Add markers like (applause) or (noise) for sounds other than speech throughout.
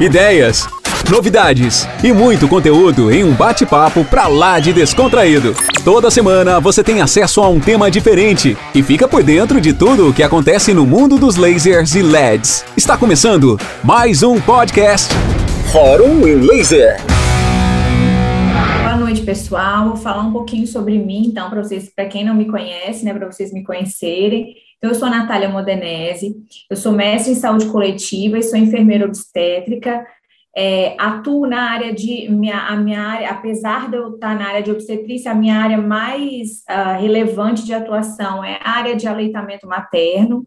ideias, novidades e muito conteúdo em um bate-papo pra lá de descontraído. Toda semana você tem acesso a um tema diferente e fica por dentro de tudo o que acontece no mundo dos lasers e LEDs. Está começando mais um podcast Fórum em Laser. Boa noite, pessoal. Vou falar um pouquinho sobre mim, então, para vocês, para quem não me conhece, né, para vocês me conhecerem. Então, eu sou a Natália Modenese, eu sou mestre em saúde coletiva e sou enfermeira obstétrica. É, atuo na área de minha, a minha área, apesar de eu estar na área de obstetrícia, a minha área mais uh, relevante de atuação é a área de aleitamento materno.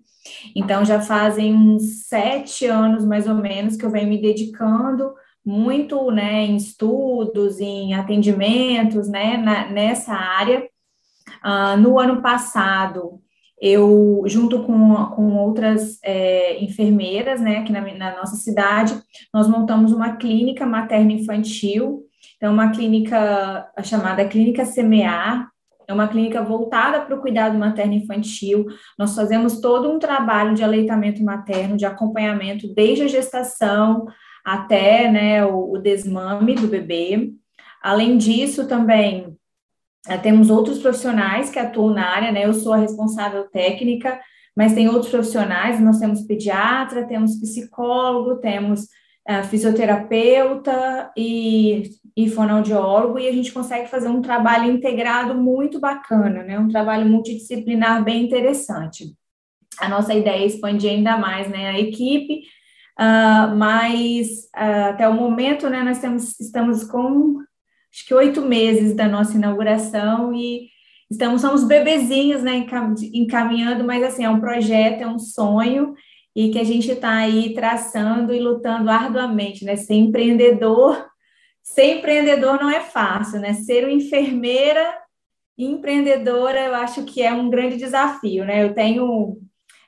Então, já fazem uns sete anos, mais ou menos, que eu venho me dedicando muito né, em estudos, em atendimentos né, na, nessa área. Uh, no ano passado, eu, junto com, com outras é, enfermeiras, né, aqui na, na, nossa cidade, nós montamos uma clínica materno-infantil, então, uma clínica chamada Clínica Semear, é uma clínica voltada para o cuidado materno-infantil. Nós fazemos todo um trabalho de aleitamento materno, de acompanhamento, desde a gestação até né, o, o desmame do bebê. Além disso, também temos outros profissionais que atuam na área, né? Eu sou a responsável técnica, mas tem outros profissionais, nós temos pediatra, temos psicólogo, temos uh, fisioterapeuta e, e fonoaudiólogo, e a gente consegue fazer um trabalho integrado muito bacana, né? Um trabalho multidisciplinar bem interessante. A nossa ideia é expandir ainda mais né, a equipe, uh, mas uh, até o momento né, nós temos, estamos com acho que oito meses da nossa inauguração e estamos, somos bebezinhos, né, encaminhando, mas assim, é um projeto, é um sonho e que a gente está aí traçando e lutando arduamente, né, ser empreendedor, ser empreendedor não é fácil, né, ser uma enfermeira empreendedora, eu acho que é um grande desafio, né, eu tenho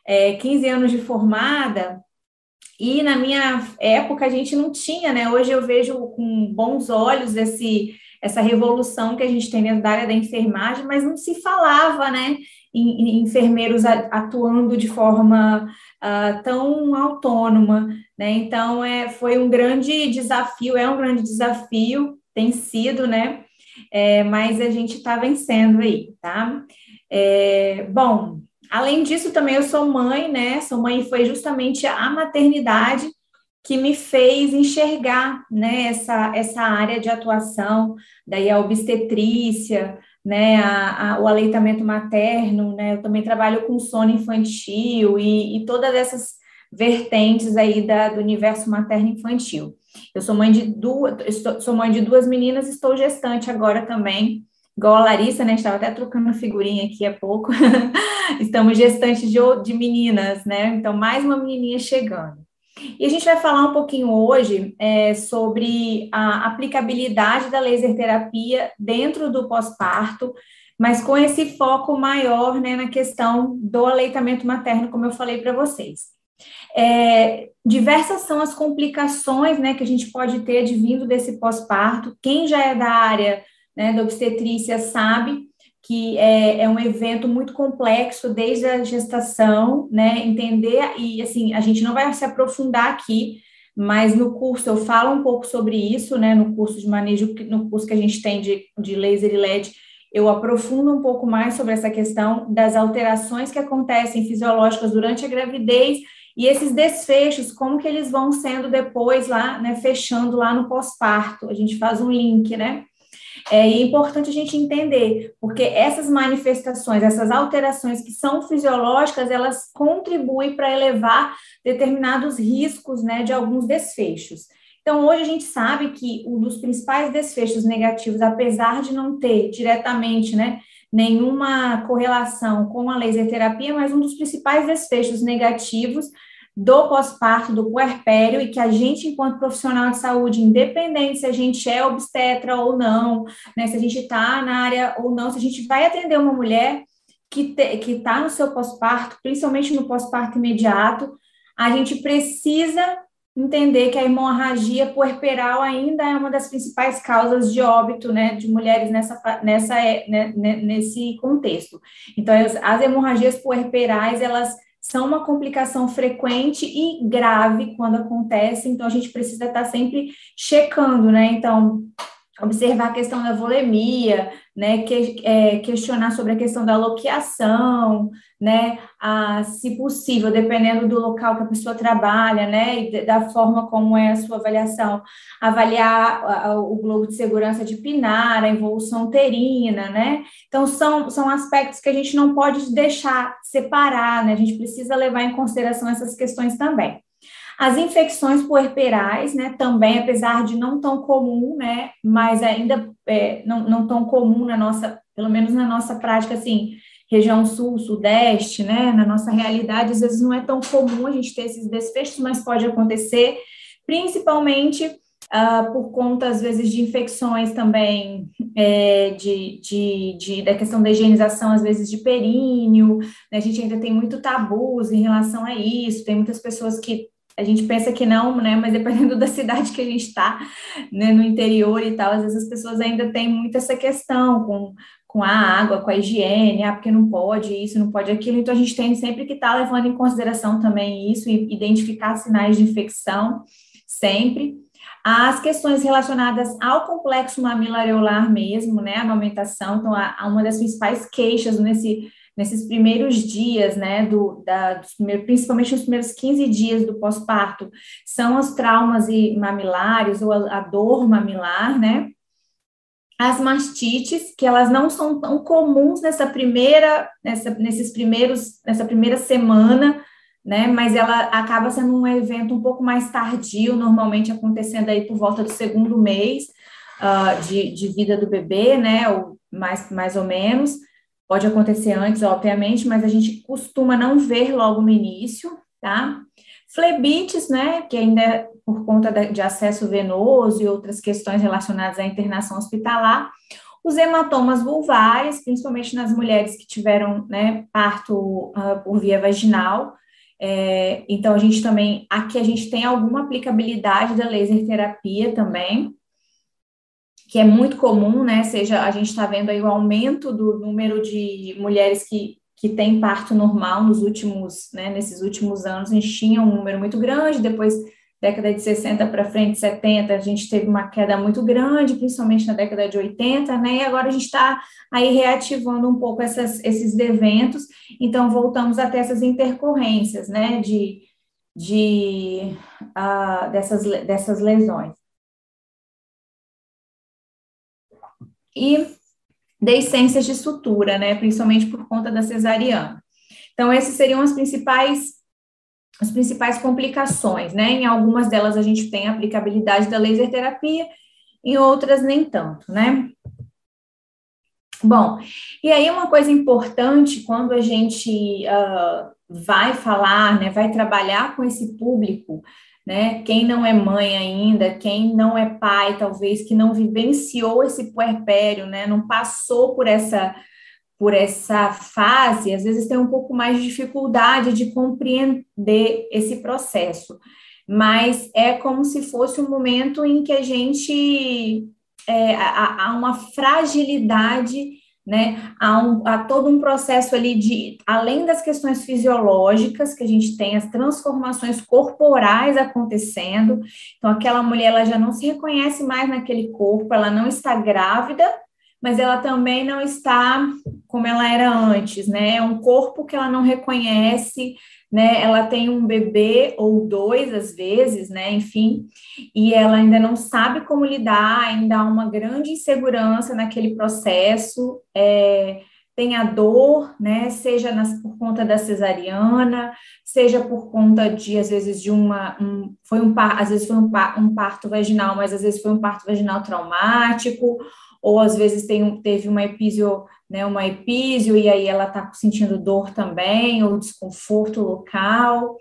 é, 15 anos de formada, e na minha época a gente não tinha, né? Hoje eu vejo com bons olhos esse, essa revolução que a gente tem dentro da área da enfermagem, mas não se falava, né? Em, em enfermeiros atuando de forma uh, tão autônoma, né? Então é, foi um grande desafio, é um grande desafio, tem sido, né? É, mas a gente está vencendo aí, tá? É, bom, Além disso, também eu sou mãe, né? Sou mãe e foi justamente a maternidade que me fez enxergar né, essa, essa área de atuação, daí a obstetrícia, né, a, a, o aleitamento materno, né, eu também trabalho com sono infantil e, e todas essas vertentes aí da, do universo materno-infantil. Eu sou mãe de duas, sou mãe de duas meninas, estou gestante agora também, igual a Larissa, né? Estava até trocando figurinha aqui há pouco. (laughs) Estamos gestantes de, de meninas, né? Então, mais uma menininha chegando. E a gente vai falar um pouquinho hoje é, sobre a aplicabilidade da laser terapia dentro do pós-parto, mas com esse foco maior né, na questão do aleitamento materno, como eu falei para vocês. É, diversas são as complicações né, que a gente pode ter advindo desse pós-parto. Quem já é da área né, da obstetrícia sabe que é, é, um evento muito complexo desde a gestação, né, entender, e assim, a gente não vai se aprofundar aqui, mas no curso eu falo um pouco sobre isso, né, no curso de manejo, no curso que a gente tem de, de laser e LED, eu aprofundo um pouco mais sobre essa questão das alterações que acontecem fisiológicas durante a gravidez e esses desfechos, como que eles vão sendo depois lá, né, fechando lá no pós-parto, a gente faz um link, né, é, importante a gente entender, porque essas manifestações, essas alterações que são fisiológicas, elas contribuem para elevar determinados riscos né, de alguns desfechos. Então, hoje a gente sabe que um dos principais desfechos negativos, apesar de não ter diretamente né, nenhuma correlação com a laser terapia, mas um dos principais desfechos negativos do pós-parto, do puerpério, e que a gente, enquanto profissional de saúde, independente se a gente é obstetra ou não, né, se a gente está na área ou não, se a gente vai atender uma mulher que está no seu pós-parto, principalmente no pós-parto imediato, a gente precisa entender que a hemorragia puerperal ainda é uma das principais causas de óbito, né, de mulheres nessa, nessa, né, nesse contexto. Então, as hemorragias puerperais, elas são uma complicação frequente e grave quando acontece, então a gente precisa estar sempre checando, né? Então, observar a questão da volemia, né, que, é, questionar sobre a questão da loqueação, né, a, se possível, dependendo do local que a pessoa trabalha, né, e da forma como é a sua avaliação, avaliar a, a, o globo de segurança de Pinar, a evolução uterina, né, então são, são aspectos que a gente não pode deixar separar, né, a gente precisa levar em consideração essas questões também. As infecções puerperais, né, também, apesar de não tão comum, né, mas ainda é, não, não tão comum na nossa, pelo menos na nossa prática, assim, região sul, sudeste, né, na nossa realidade, às vezes não é tão comum a gente ter esses desfechos, mas pode acontecer, principalmente uh, por conta, às vezes, de infecções também, é, de, de, de, da questão da higienização, às vezes, de períneo, né, a gente ainda tem muito tabus em relação a isso, tem muitas pessoas que a gente pensa que não, né? Mas dependendo (laughs) da cidade que a gente está, né, no interior e tal, às vezes as pessoas ainda têm muito essa questão com, com a água, com a higiene, ah, porque não pode isso, não pode aquilo. Então a gente tem sempre que estar tá levando em consideração também isso e identificar sinais de infecção sempre. As questões relacionadas ao complexo mamilareolar mesmo, né, a amamentação, então a, a uma das principais queixas nesse nesses primeiros dias, né, do, da, principalmente nos primeiros 15 dias do pós-parto, são os traumas e mamilares ou a, a dor mamilar, né, as mastites, que elas não são tão comuns nessa primeira, nessa, nesses primeiros, nessa primeira semana, né, mas ela acaba sendo um evento um pouco mais tardio, normalmente acontecendo aí por volta do segundo mês uh, de, de vida do bebê, né, ou mais, mais ou menos, Pode acontecer antes, obviamente, mas a gente costuma não ver logo no início, tá? Flebites, né, que ainda é por conta de acesso venoso e outras questões relacionadas à internação hospitalar. Os hematomas vulvares, principalmente nas mulheres que tiveram, né, parto uh, por via vaginal. É, então, a gente também, aqui a gente tem alguma aplicabilidade da laser terapia também, que é muito comum, né? Seja a gente está vendo aí o aumento do número de mulheres que, que têm parto normal nos últimos, né? Nesses últimos anos, a gente tinha um número muito grande, depois década de 60 para frente, 70, a gente teve uma queda muito grande, principalmente na década de 80, né? E agora a gente está aí reativando um pouco essas, esses eventos, então voltamos a ter essas intercorrências, né? De, de uh, dessas, dessas lesões. E deiscências de sutura, né, principalmente por conta da cesariana. Então, essas seriam as principais as principais complicações, né? Em algumas delas a gente tem a aplicabilidade da laser terapia, em outras nem tanto, né? Bom, e aí uma coisa importante quando a gente uh, vai falar, né, vai trabalhar com esse público né? Quem não é mãe ainda, quem não é pai, talvez que não vivenciou esse puerpério, né? Não passou por essa por essa fase, às vezes tem um pouco mais de dificuldade de compreender esse processo. Mas é como se fosse um momento em que a gente é, há, uma fragilidade né? Há, um, há, todo um processo ali de, além das questões fisiológicas, que a gente tem as transformações corporais acontecendo. Então, aquela mulher ela já não se reconhece mais naquele corpo, ela não está grávida, mas ela também não está como ela era antes, né? É um corpo que ela não reconhece, né? Ela tem um bebê ou dois às vezes, né? Enfim, e ela ainda não sabe como lidar, ainda há uma grande insegurança naquele processo. É, tem a dor, né? Seja nas, por conta da cesariana, seja por conta de às vezes de uma um, foi um às vezes foi um, um parto vaginal, mas às vezes foi um parto vaginal traumático ou às vezes tem, teve uma epísio, né, uma epísio, e aí ela está sentindo dor também, ou desconforto local,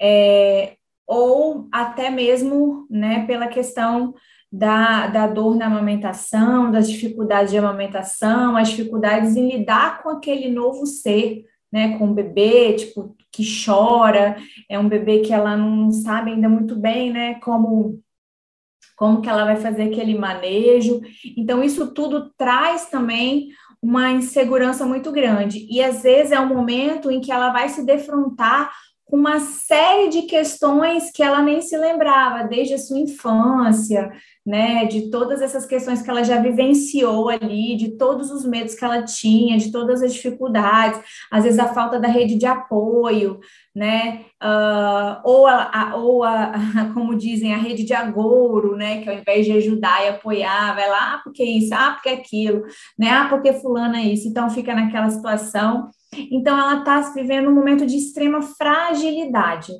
é, ou até mesmo, né, pela questão da, da dor na amamentação, das dificuldades de amamentação, as dificuldades em lidar com aquele novo ser, né, com o bebê, tipo, que chora, é um bebê que ela não sabe ainda muito bem, né, como como que ela vai fazer aquele manejo. Então, isso tudo traz também uma insegurança muito grande. E às vezes é um momento em que ela vai se defrontar com uma série de questões que ela nem se lembrava, desde a sua infância, né, de todas essas questões que ela já vivenciou ali, de todos os medos que ela tinha, de todas as dificuldades, às vezes a falta da rede de apoio, né, uh, ou, a, ou a, (laughs) como dizem, a rede de agouro, né, que ao invés de ajudar e apoiar, vai lá, ah, porque isso, ah, porque aquilo, né, ah, porque fulana é isso, então fica naquela situação então, ela está vivendo um momento de extrema fragilidade.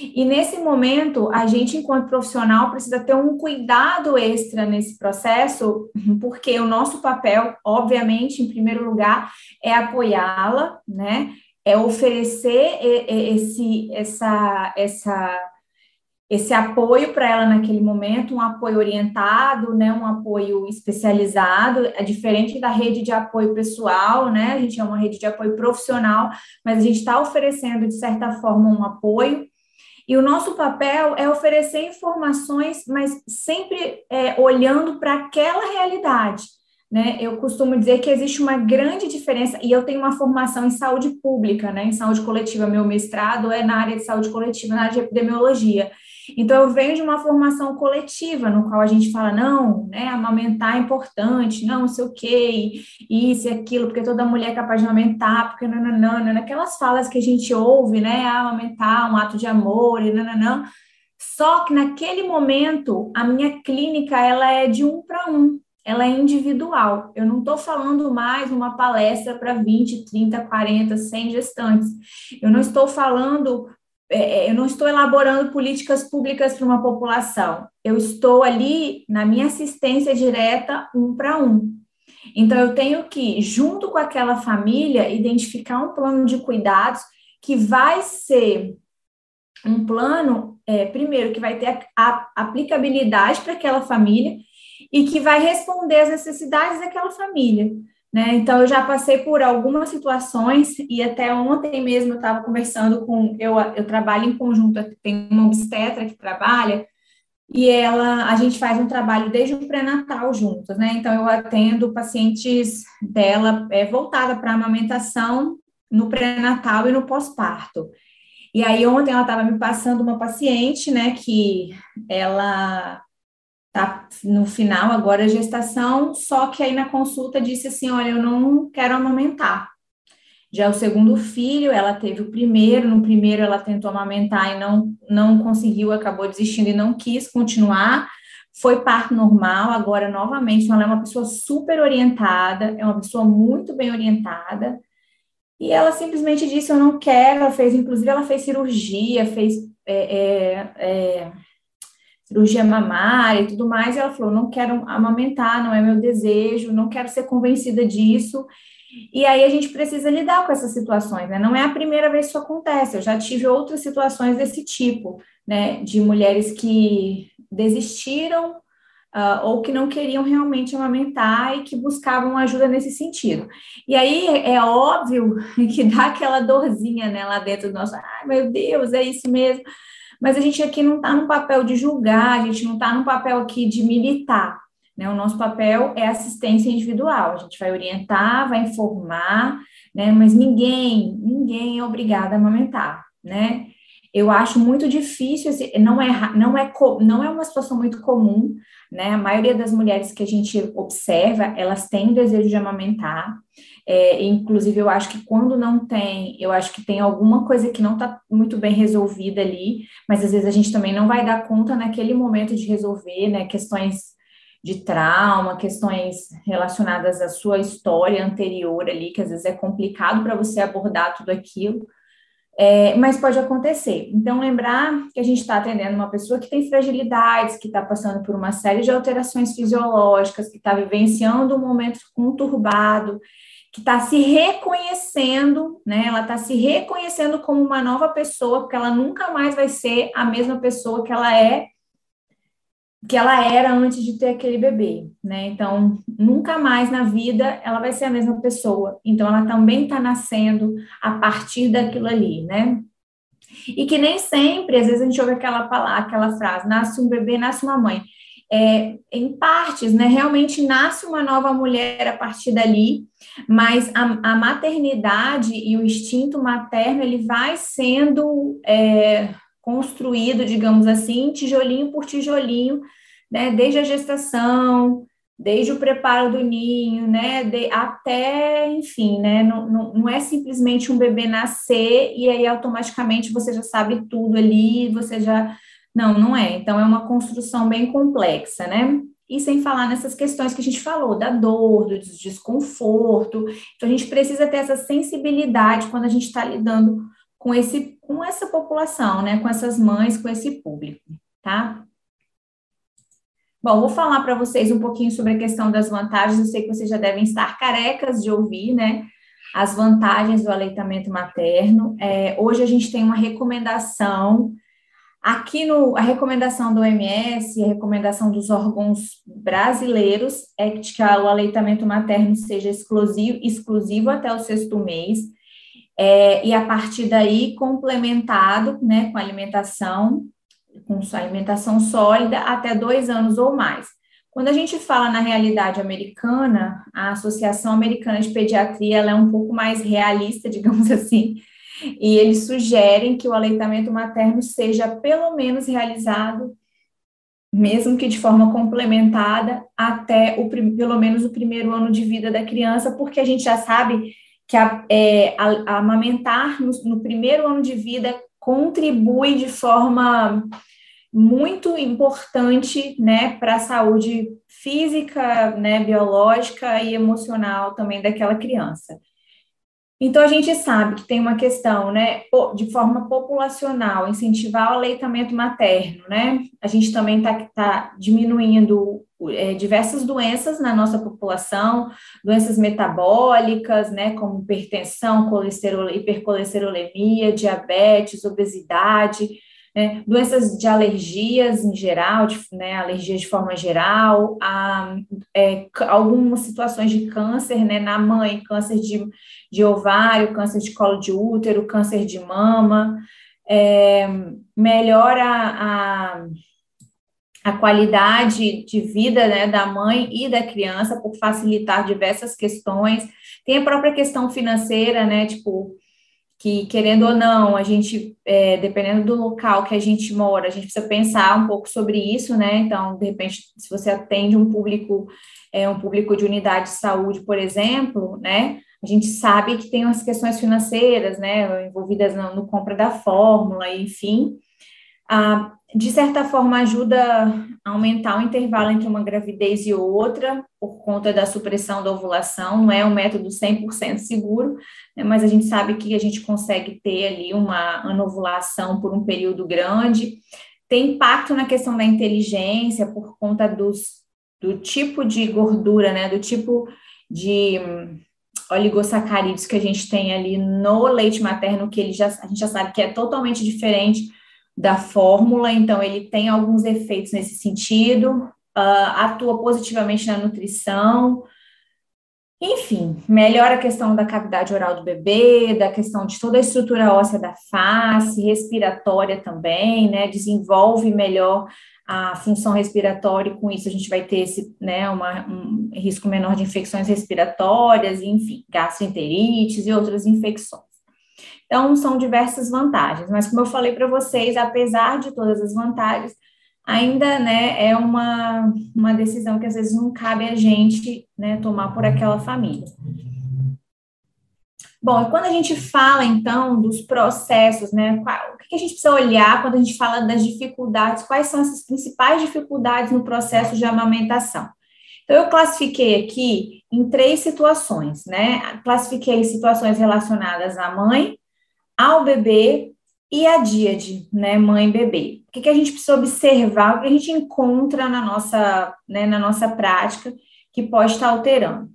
E nesse momento, a gente, enquanto profissional, precisa ter um cuidado extra nesse processo, (laughs) porque o nosso papel, obviamente, em primeiro lugar, é apoiá-la, né? É oferecer esse, essa, essa esse apoio para ela naquele momento, um apoio orientado, né, um apoio especializado, é diferente da rede de apoio pessoal, né? A gente é uma rede de apoio profissional, mas a gente está oferecendo, de certa forma, um apoio. E o nosso papel é oferecer informações, mas sempre é, olhando para aquela realidade. Né? Eu costumo dizer que existe uma grande diferença, e eu tenho uma formação em saúde pública, né? em saúde coletiva, meu mestrado é na área de saúde coletiva, na área de epidemiologia. Então, eu venho de uma formação coletiva, no qual a gente fala, não, né, amamentar é importante, não, não sei o quê, isso e aquilo, porque toda mulher é capaz de amamentar, porque não, não, não, não, aquelas falas que a gente ouve, né, ah, amamentar, um ato de amor, e não, não, não. Só que naquele momento, a minha clínica, ela é de um para um, ela é individual. Eu não estou falando mais uma palestra para 20, 30, 40, 100 gestantes. Eu não estou falando eu não estou elaborando políticas públicas para uma população, eu estou ali na minha assistência direta um para um. Então, eu tenho que, junto com aquela família, identificar um plano de cuidados que vai ser um plano, é, primeiro, que vai ter a aplicabilidade para aquela família e que vai responder às necessidades daquela família. Né? Então, eu já passei por algumas situações e até ontem mesmo eu estava conversando com. Eu, eu trabalho em conjunto, tem uma obstetra que trabalha e ela, a gente faz um trabalho desde o pré-natal juntos, né? Então, eu atendo pacientes dela é, voltada para amamentação no pré-natal e no pós-parto. E aí, ontem ela estava me passando uma paciente, né, que ela tá no final agora a gestação, só que aí na consulta disse assim, olha, eu não quero amamentar. Já o segundo filho, ela teve o primeiro, no primeiro ela tentou amamentar e não, não conseguiu, acabou desistindo e não quis continuar, foi parto normal, agora novamente, ela é uma pessoa super orientada, é uma pessoa muito bem orientada, e ela simplesmente disse, eu não quero, ela fez, inclusive ela fez cirurgia, fez é, é, é, cirurgia mamária e tudo mais, e ela falou: não quero amamentar, não é meu desejo, não quero ser convencida disso. E aí a gente precisa lidar com essas situações, né? Não é a primeira vez que isso acontece, eu já tive outras situações desse tipo, né? De mulheres que desistiram uh, ou que não queriam realmente amamentar e que buscavam ajuda nesse sentido. E aí é óbvio (laughs) que dá aquela dorzinha, né, lá dentro do nosso, ai meu Deus, é isso mesmo mas a gente aqui não está no papel de julgar, a gente não está no papel aqui de militar. Né? O nosso papel é assistência individual, a gente vai orientar, vai informar, né? mas ninguém, ninguém é obrigado a amamentar, né? Eu acho muito difícil, não é, não é, não é uma situação muito comum, né? A maioria das mulheres que a gente observa, elas têm desejo de amamentar, é, inclusive, eu acho que quando não tem, eu acho que tem alguma coisa que não está muito bem resolvida ali, mas às vezes a gente também não vai dar conta naquele momento de resolver, né? Questões de trauma, questões relacionadas à sua história anterior ali, que às vezes é complicado para você abordar tudo aquilo. É, mas pode acontecer. Então, lembrar que a gente está atendendo uma pessoa que tem fragilidades, que está passando por uma série de alterações fisiológicas, que está vivenciando um momento conturbado, que está se reconhecendo, né? Ela está se reconhecendo como uma nova pessoa, porque ela nunca mais vai ser a mesma pessoa que ela é, que ela era antes de ter aquele bebê, né? Então, nunca mais na vida ela vai ser a mesma pessoa. Então, ela também está nascendo a partir daquilo ali, né? E que nem sempre, às vezes a gente ouve aquela palavra, aquela frase, nasce um bebê, nasce uma mãe. é, em partes, né? Realmente nasce uma nova mulher a partir dali, mas a, a maternidade e o instinto materno ele vai sendo é, construído, digamos assim, tijolinho por tijolinho, né? Desde a gestação, desde o preparo do ninho, né, de, até, enfim, né, não, não, não, é simplesmente um bebê nascer e aí automaticamente você já sabe tudo ali, você já, não, não é, então é uma construção bem complexa, né, e sem falar nessas questões que a gente falou, da dor, do desconforto, então a gente precisa ter essa sensibilidade quando a gente está lidando com esse, com essa população, né, com essas mães, com esse público, tá? Bom, vou falar para vocês um pouquinho sobre a questão das vantagens. Eu sei que vocês já devem estar carecas de ouvir, né? As vantagens do aleitamento materno. É, hoje a gente tem uma recomendação. Aqui no a recomendação do OMS, a recomendação dos órgãos brasileiros é que o aleitamento materno seja exclusivo, exclusivo até o sexto mês, é, e a partir daí complementado né, com alimentação com sua alimentação sólida até dois anos ou mais. Quando a gente fala na realidade americana, a Associação Americana de Pediatria ela é um pouco mais realista, (laughs) digamos assim, e eles sugerem que o aleitamento materno seja pelo menos realizado, mesmo que de forma complementada, até o, pelo menos o primeiro ano de vida da criança, porque a gente já sabe que a, é, a, a amamentar no, no primeiro ano de vida contribui de forma muito importante, né, para a saúde física, né, biológica e emocional também daquela criança. Então, a gente sabe que tem uma questão, né, de forma populacional, incentivar o aleitamento materno, né? A gente também está tá diminuindo é, diversas doenças na nossa população, doenças metabólicas, né, como hipertensão, colesterol, hipercolesterolemia, diabetes, obesidade, né, doenças de alergias em geral, de, né, alergias de forma geral, a, é, algumas situações de câncer né, na mãe, câncer de, de ovário, câncer de colo de útero, câncer de mama, é, melhora a, a qualidade de vida né, da mãe e da criança por facilitar diversas questões. Tem a própria questão financeira, né? Tipo, que, querendo ou não, a gente, é, dependendo do local que a gente mora, a gente precisa pensar um pouco sobre isso, né? Então, de repente, se você atende um público, é, um público de unidade de saúde, por exemplo, né? A gente sabe que tem as questões financeiras, né? Envolvidas no, no compra da fórmula, enfim. Ah, de certa forma, ajuda a aumentar o intervalo entre uma gravidez e outra, por conta da supressão da ovulação, não é um método 100% seguro, né, mas a gente sabe que a gente consegue ter ali uma anovulação por um período grande. Tem impacto na questão da inteligência, por conta dos, do tipo de gordura, né, do tipo de oligosacarídeos que a gente tem ali no leite materno, que ele já, a gente já sabe que é totalmente diferente da fórmula, então ele tem alguns efeitos nesse sentido, uh, atua positivamente na nutrição, enfim, melhora a questão da cavidade oral do bebê, da questão de toda a estrutura óssea da face, respiratória também, né? Desenvolve melhor a função respiratória, e com isso a gente vai ter esse, né, uma, um risco menor de infecções respiratórias, enfim, gastroenterites e outras infecções. Então, são diversas vantagens, mas como eu falei para vocês, apesar de todas as vantagens, ainda né, é uma, uma decisão que às vezes não cabe a gente né, tomar por aquela família. Bom, e quando a gente fala, então, dos processos, né, qual, o que a gente precisa olhar quando a gente fala das dificuldades, quais são essas principais dificuldades no processo de amamentação? Então, eu classifiquei aqui em três situações, né? Classifiquei situações relacionadas à mãe, ao bebê e a díade, né, mãe e bebê. O que, que a gente precisa observar, o que a gente encontra na nossa, né, na nossa prática que pode estar alterando.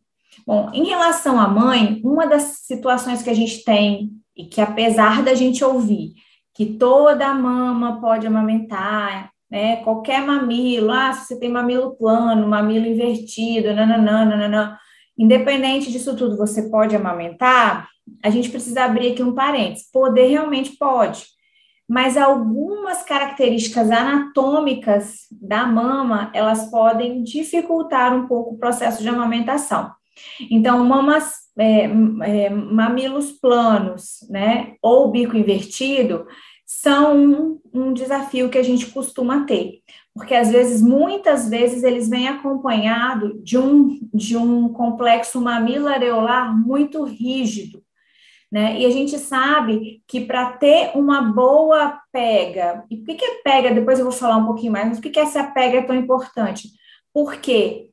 Bom, em relação à mãe, uma das situações que a gente tem, e que apesar da gente ouvir que toda mama pode amamentar, né, qualquer mamilo, ah, se você tem mamilo plano, mamilo invertido, nananã, nananã, independente disso tudo, você pode amamentar, a gente precisa abrir aqui um parênteses. Poder realmente pode, mas algumas características anatômicas da mama, elas podem dificultar um pouco o processo de amamentação. Então, mamas, é, é, mamilos planos, né, ou bico invertido, são um, um desafio que a gente costuma ter, porque às vezes, muitas vezes, eles vêm acompanhado de um, de um complexo mamilo-areolar muito rígido, né? E a gente sabe que para ter uma boa pega, e por que, que é pega? Depois eu vou falar um pouquinho mais, mas por que, que essa pega é tão importante? Porque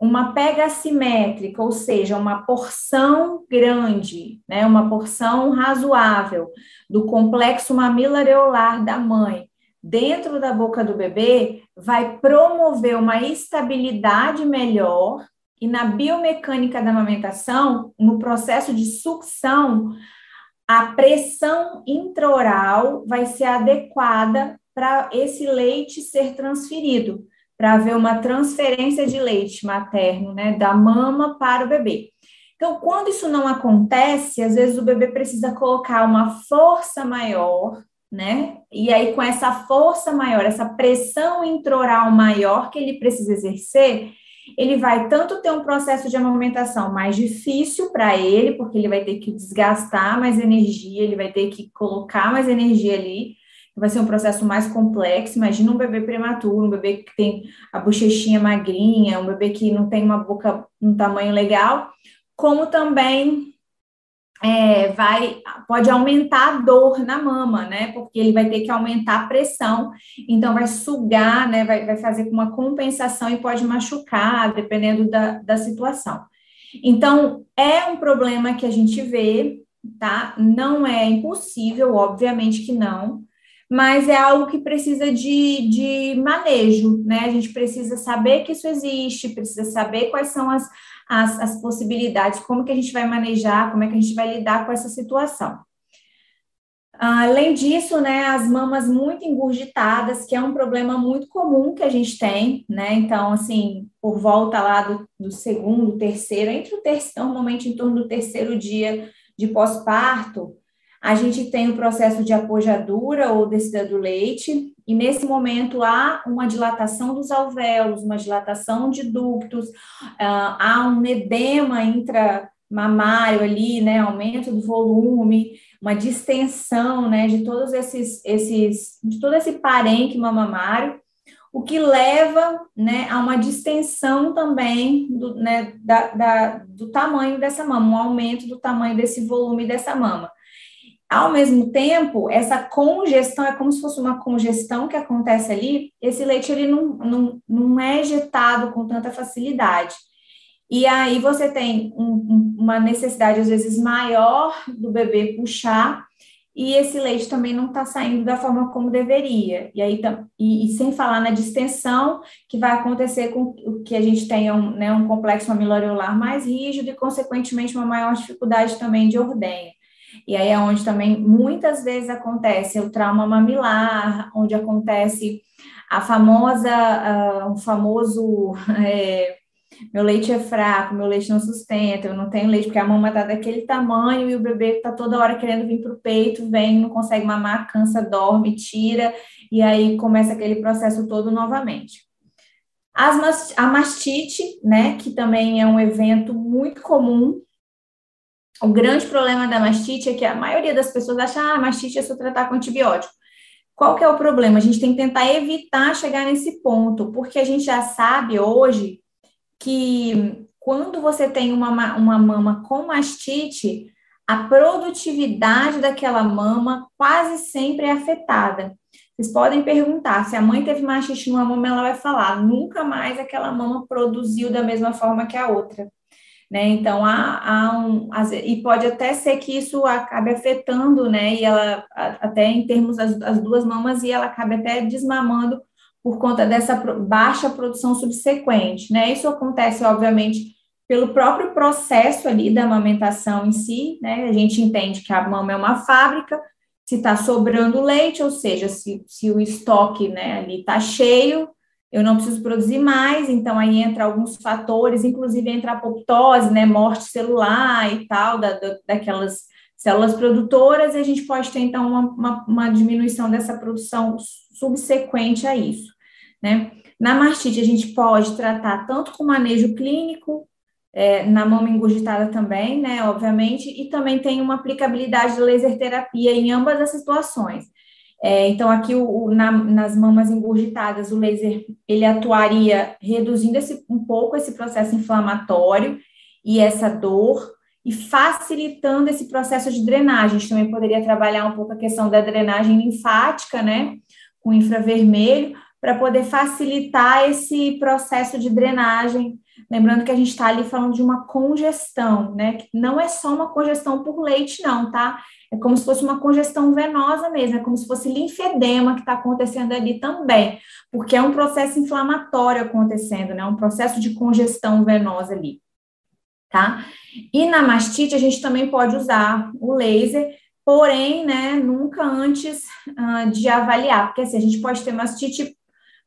uma pega assimétrica, ou seja, uma porção grande, né, uma porção razoável do complexo mamilo-areolar da mãe dentro da boca do bebê, vai promover uma estabilidade melhor e na biomecânica da amamentação, no processo de sucção, a pressão intraoral vai ser adequada para esse leite ser transferido, para haver uma transferência de leite materno, né, da mama para o bebê. Então, quando isso não acontece, às vezes o bebê precisa colocar uma força maior, né? E aí, com essa força maior, essa pressão intraoral maior que ele precisa exercer, ele vai tanto ter um processo de amamentação mais difícil para ele, porque ele vai ter que desgastar mais energia, ele vai ter que colocar mais energia ali, vai ser um processo mais complexo. Imagina um bebê prematuro, um bebê que tem a bochechinha magrinha, um bebê que não tem uma boca um tamanho legal, como também é, vai pode aumentar a dor na mama, né? Porque ele vai ter que aumentar a pressão, então vai sugar, né? Vai, vai fazer uma compensação e pode machucar, dependendo da, da situação. Então, é um problema que a gente vê, tá? Não é impossível, obviamente que não, mas é algo que precisa de, de manejo, né? A gente precisa saber que isso existe, precisa saber quais são as, as, as possibilidades, como que a gente vai manejar, como é que a gente vai lidar com essa situação. Além disso, né, as mamas muito engurgitadas, que é um problema muito comum que a gente tem, né? Então, assim, por volta lá do, do segundo, terceiro, entre o terceiro, normalmente em torno do terceiro dia de pós-parto, a gente tem o processo de apojadura ou descida do leite, e nesse momento há uma dilatação dos alvéolos, uma dilatação de ductos, uh, há um edema intramamário ali, né, aumento do volume, uma distensão, né, de todos esses, esses de todo esse parênquima mamário, o que leva, né, a uma distensão também do, né, da, da, do tamanho dessa mama, um aumento do tamanho desse volume dessa mama. Ao mesmo tempo, essa congestão é como se fosse uma congestão que acontece ali, esse leite ele não, não, não é ejetado com tanta facilidade. E aí você tem um, uma necessidade, às vezes, maior do bebê puxar, e esse leite também não está saindo da forma como deveria. E aí e, e, sem falar na distensão, que vai acontecer com que a gente tenha um, né, um complexo mamiloareolar mais rígido e, consequentemente, uma maior dificuldade também de ordenha. E aí é onde também muitas vezes acontece o trauma mamilar, onde acontece a famosa, uh, um famoso (laughs) é, meu leite é fraco, meu leite não sustenta, eu não tenho leite, porque a mama está daquele tamanho e o bebê está toda hora querendo vir para o peito, vem, não consegue mamar, cansa, dorme, tira, e aí começa aquele processo todo novamente. As, a mastite, né, que também é um evento muito comum o grande problema da mastite é que a maioria das pessoas acha, ah, mastite é só tratar com antibiótico. Qual que é o problema? A gente tem que tentar evitar chegar nesse ponto, porque a gente já sabe hoje que quando você tem uma, uma mama com mastite, a produtividade daquela mama quase sempre é afetada. Vocês podem perguntar, se a mãe teve mastite numa mama, ela vai falar, nunca mais aquela mama produziu da mesma forma que a outra. Né? Então, há, há um, e pode até ser que isso acabe afetando, né? E ela, até em termos das as duas mamas, e ela acabe até desmamando por conta dessa baixa produção subsequente, né? Isso acontece, obviamente, pelo próprio processo ali da amamentação em si, né? A gente entende que a mama é uma fábrica, se está sobrando leite, ou seja, se, se o estoque né, ali está cheio, eu não preciso produzir mais, então aí entra alguns fatores, inclusive entra a apoptose, né, morte celular e tal, da, da, daquelas células produtoras, e a gente pode ter, então, uma, uma, uma diminuição dessa produção subsequente a isso, né? Na mastite, a gente pode tratar tanto com manejo clínico, é, na mama engurgitada também, né, obviamente, e também tem uma aplicabilidade de laser terapia em ambas as situações. É, então, aqui o, o, na, nas mamas engurgitadas, o laser ele atuaria reduzindo esse, um pouco esse processo inflamatório e essa dor, e facilitando esse processo de drenagem. A gente também poderia trabalhar um pouco a questão da drenagem linfática, né, com infravermelho, para poder facilitar esse processo de drenagem. Lembrando que a gente está ali falando de uma congestão, né? Que não é só uma congestão por leite, não, tá? É como se fosse uma congestão venosa mesmo, é como se fosse linfedema que está acontecendo ali também, porque é um processo inflamatório acontecendo, né? Um processo de congestão venosa ali, tá? E na mastite a gente também pode usar o laser porém, né, nunca antes uh, de avaliar, porque assim, a gente pode ter mastite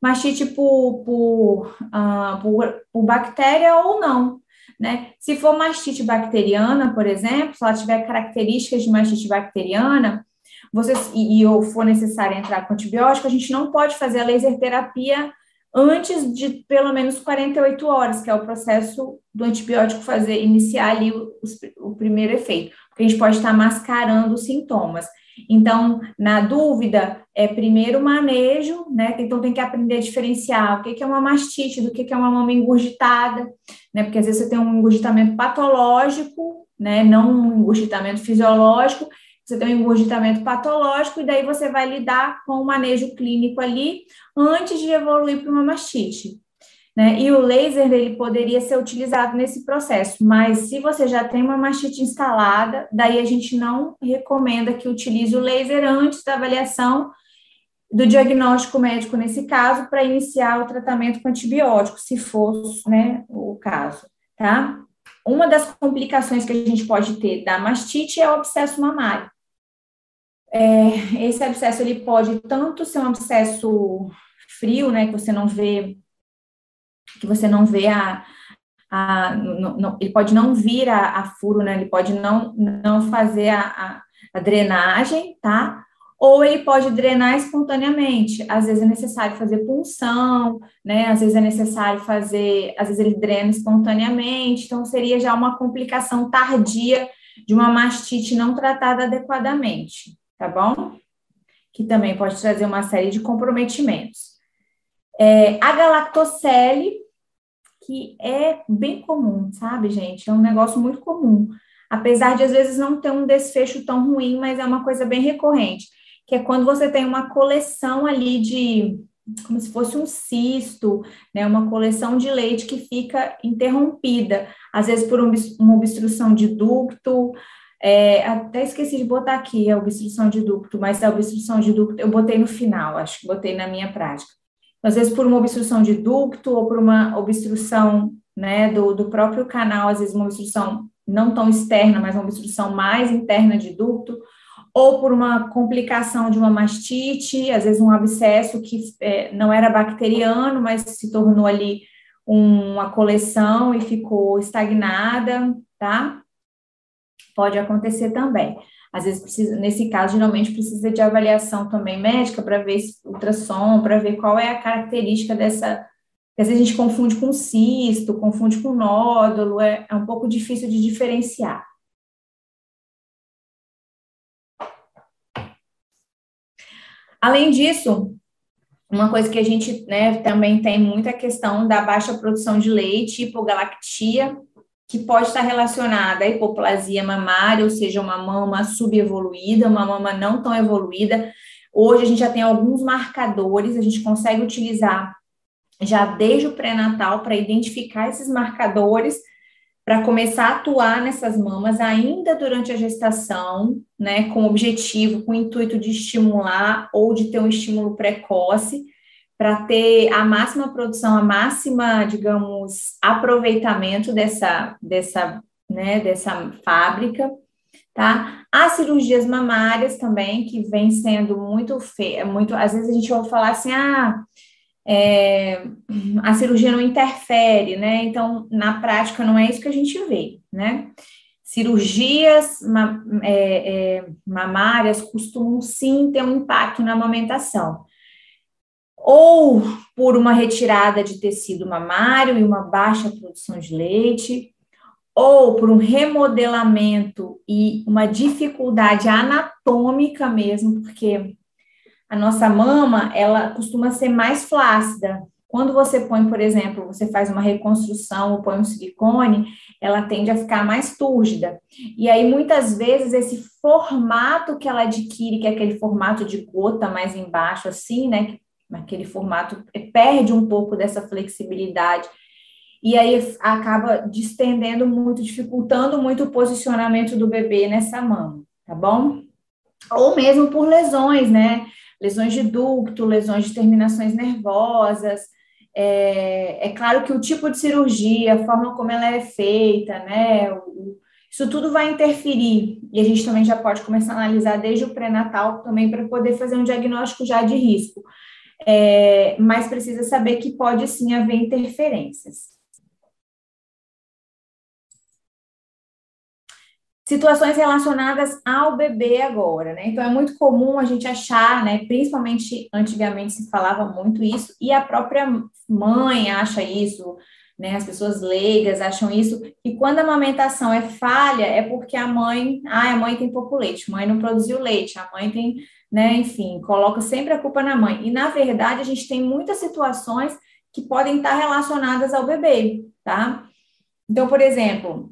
mastite por, por, uh, por, por bactéria ou não. Né? Se for mastite bacteriana, por exemplo, se ela tiver características de mastite bacteriana, você, e, e ou for necessário entrar com antibiótico, a gente não pode fazer a laser terapia antes de pelo menos 48 horas, que é o processo do antibiótico fazer iniciar ali o, o primeiro efeito, porque a gente pode estar mascarando os sintomas. Então, na dúvida, é primeiro manejo, né? Então tem que aprender a diferenciar o que, é uma mastite do que, é uma mama engurgitada, né? Porque às vezes você tem um engurgitamento patológico, né? Não um engurgitamento fisiológico, você tem um engurgitamento patológico, e daí você vai lidar com o manejo clínico ali antes de evoluir para uma mastite. Né? E o laser ele poderia ser utilizado nesse processo, mas se você já tem uma mastite instalada, daí a gente não recomenda que utilize o laser antes da avaliação do diagnóstico médico nesse caso para iniciar o tratamento com antibiótico, se for né, o caso, tá? Uma das complicações que a gente pode ter da mastite é o abscesso mamário. É, esse abscesso ele pode tanto ser um abscesso frio, né, que você não vê que você não vê a, a no, no, ele pode não vir a, a, furo, né? Ele pode não, não fazer a, a, a drenagem, tá? Ou ele pode drenar espontaneamente. Às vezes é necessário fazer punção, né? Às vezes é necessário fazer, às vezes ele drena espontaneamente. Então seria já uma complicação tardia de uma mastite não tratada adequadamente, tá bom? Que também pode trazer uma série de comprometimentos. É, a galactocele, que é bem comum, sabe, gente? É um negócio muito comum. Apesar de às vezes não ter um desfecho tão ruim, mas é uma coisa bem recorrente, que é quando você tem uma coleção ali de como se fosse um cisto, né, uma coleção de leite que fica interrompida, às vezes por uma obstrução de ducto, é, até esqueci de botar aqui a obstrução de ducto, mas a obstrução de ducto eu botei no final, acho que botei na minha prática às vezes por uma obstrução de ducto ou por uma obstrução né, do, do próprio canal, às vezes uma obstrução não tão externa, mas uma obstrução mais interna de ducto, ou por uma complicação de uma mastite, às vezes um abscesso que é, não era bacteriano, mas se tornou ali uma coleção e ficou estagnada, tá? Pode acontecer também. Às vezes precisa, nesse caso, geralmente precisa de avaliação também médica para ver ultrassom, para ver qual é a característica dessa. Às vezes a gente confunde com cisto, confunde com nódulo, é, é um pouco difícil de diferenciar. Além disso, uma coisa que a gente né, também tem muita questão da baixa produção de leite, hipogalactia, que pode estar relacionada à hipoplasia mamária, ou seja, uma mama subevoluída, uma mama não tão evoluída. Hoje a gente já tem alguns marcadores, a gente consegue utilizar já desde o pré-natal para identificar esses marcadores para começar a atuar nessas mamas ainda durante a gestação, né, com objetivo, com o intuito de estimular ou de ter um estímulo precoce para ter a máxima produção, a máxima, digamos, aproveitamento dessa, dessa, né, dessa fábrica, tá? As cirurgias mamárias também, que vem sendo muito feia, muito, às vezes a gente ouve falar assim, ah, é, a cirurgia não interfere, né? Então, na prática, não é isso que a gente vê, né? cirurgias é, é, mamárias costumam sim ter um impacto na amamentação. Ou por uma retirada de tecido mamário e uma baixa produção de leite, ou por um remodelamento e uma dificuldade anatômica mesmo, porque a nossa mama, ela costuma ser mais flácida. Quando você põe, por exemplo, você faz uma reconstrução ou põe um silicone, ela tende a ficar mais túrgida. E aí, muitas vezes, esse formato que ela adquire, que é aquele formato de gota mais embaixo, assim, né? Aquele formato perde um pouco dessa flexibilidade e aí acaba distendendo muito, dificultando muito o posicionamento do bebê nessa mão, tá bom? Ou mesmo por lesões, né? Lesões de ducto, lesões de terminações nervosas. É, é claro que o tipo de cirurgia, a forma como ela é feita, né? O, isso tudo vai interferir e a gente também já pode começar a analisar desde o pré-natal também para poder fazer um diagnóstico já de risco. É, mas precisa saber que pode sim haver interferências. situações relacionadas ao bebê agora, né? Então é muito comum a gente achar, né? Principalmente antigamente se falava muito isso, e a própria mãe acha isso, né? As pessoas leigas acham isso, e quando a amamentação é falha, é porque a mãe, ah, a mãe tem pouco leite, a mãe não produziu leite, a mãe tem, né? Enfim, coloca sempre a culpa na mãe. E na verdade a gente tem muitas situações que podem estar relacionadas ao bebê, tá? Então, por exemplo,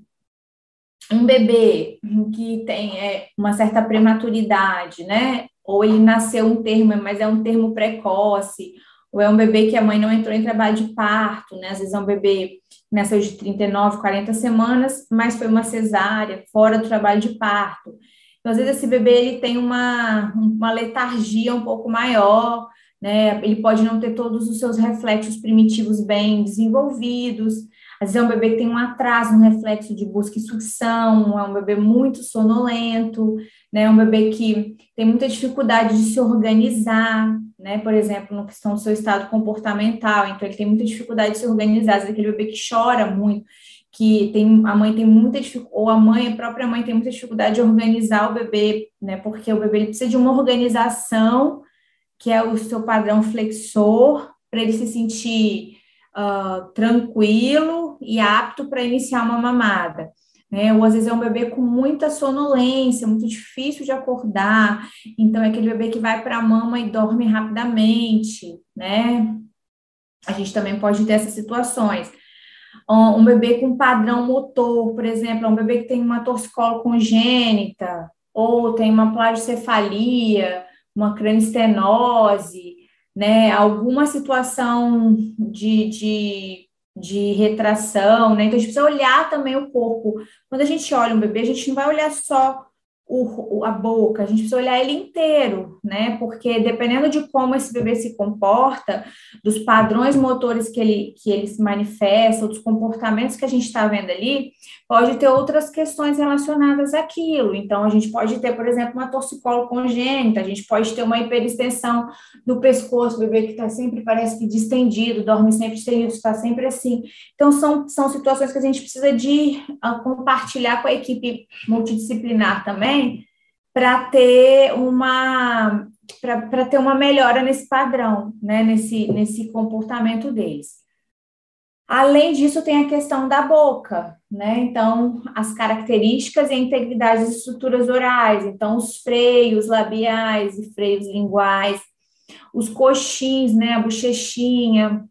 um bebê que tem é, uma certa prematuridade, né? Ou ele nasceu um termo, mas é um termo precoce, ou é um bebê que a mãe não entrou em trabalho de parto, né? Às vezes é um bebê que nasceu de 39, 40 semanas, mas foi uma cesárea, fora do trabalho de parto. Então, às vezes esse bebê ele tem uma, uma letargia um pouco maior, né? Ele pode não ter todos os seus reflexos primitivos bem desenvolvidos, às vezes é um bebê que tem um atraso no reflexo de busca e sucção, é um bebê muito sonolento, né? É um bebê que tem muita dificuldade de se organizar, né? Por exemplo, no questão do seu estado comportamental, então ele tem muita dificuldade de se organizar, às vezes aquele bebê que chora muito, que tem a mãe tem muita ou a mãe, a própria mãe tem muita dificuldade de organizar o bebê, né? Porque o bebê precisa de uma organização que é o seu padrão flexor para ele se sentir uh, tranquilo e apto para iniciar uma mamada. Né? Ou às vezes é um bebê com muita sonolência, muito difícil de acordar, então é aquele bebê que vai para a mama e dorme rapidamente, né? A gente também pode ter essas situações. Um bebê com padrão motor, por exemplo, é um bebê que tem uma torcicolo congênita, ou tem uma plagiocefalia, uma cranistenose, né, alguma situação de, de, de retração, né? Então a gente precisa olhar também o corpo. Quando a gente olha um bebê, a gente não vai olhar só o, a boca, a gente precisa olhar ele inteiro, né? Porque dependendo de como esse bebê se comporta, dos padrões motores que ele, que ele se manifesta, dos comportamentos que a gente está vendo ali, pode ter outras questões relacionadas àquilo. Então, a gente pode ter, por exemplo, uma torcicolo congênita, a gente pode ter uma hiperextensão do pescoço, o bebê que está sempre, parece que distendido, dorme sempre distendido, está sempre assim. Então, são, são situações que a gente precisa de uh, compartilhar com a equipe multidisciplinar também, também para ter uma para ter uma melhora nesse padrão, né, nesse, nesse comportamento deles. Além disso, tem a questão da boca, né? Então, as características e a integridade das estruturas orais, então, os freios labiais e freios linguais, os coxins, né? A bochechinha,